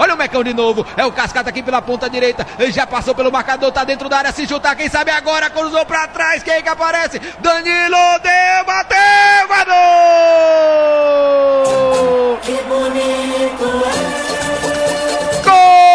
Olha o Mecão de novo. É o Cascata aqui pela ponta direita. Já passou pelo marcador, tá dentro da área. Se chutar, quem sabe agora cruzou pra trás. Quem que aparece? Danilo deu, bateu, gol! Que bonito é. Gol!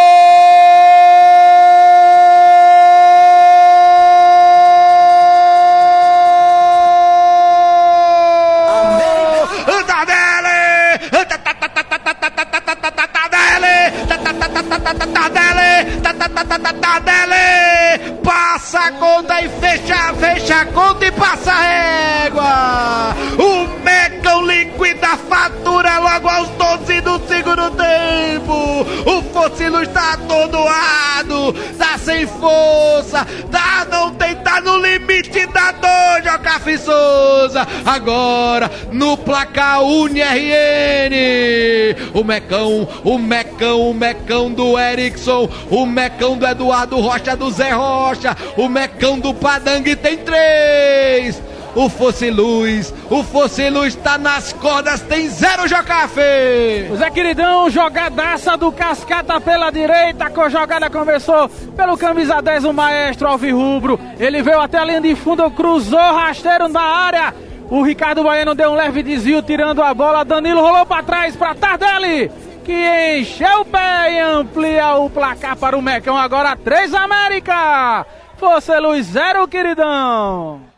Tardelli! Passa a conta e fecha, fecha a conta e passa a régua! O Mecão liquida a fatura logo aos 12 do segundo tempo! O Focilo está atordoado, tá sem força, tá, não tem, tá no limite da Jocafi Souza! Agora, no placar UniRN! O Mecão, o Mecão, o Mecão do Erickson, o Mecão do Eduardo Rocha, do Zé Rocha, o Mecão do Padangue tem três. O Fosse Luz, o Fosse Luz tá nas cordas, tem zero Jocafe. Zé Queridão, jogadaça do Cascata pela direita, a jogada começou pelo camisa 10, o maestro Alvirrubro. Ele veio até a linha de fundo, cruzou rasteiro na área. O Ricardo Baiano deu um leve desvio, tirando a bola. Danilo rolou para trás para Tardelli que encheu o pé e amplia o placar para o Mecão. Agora 3 América. Força Luz 0, queridão.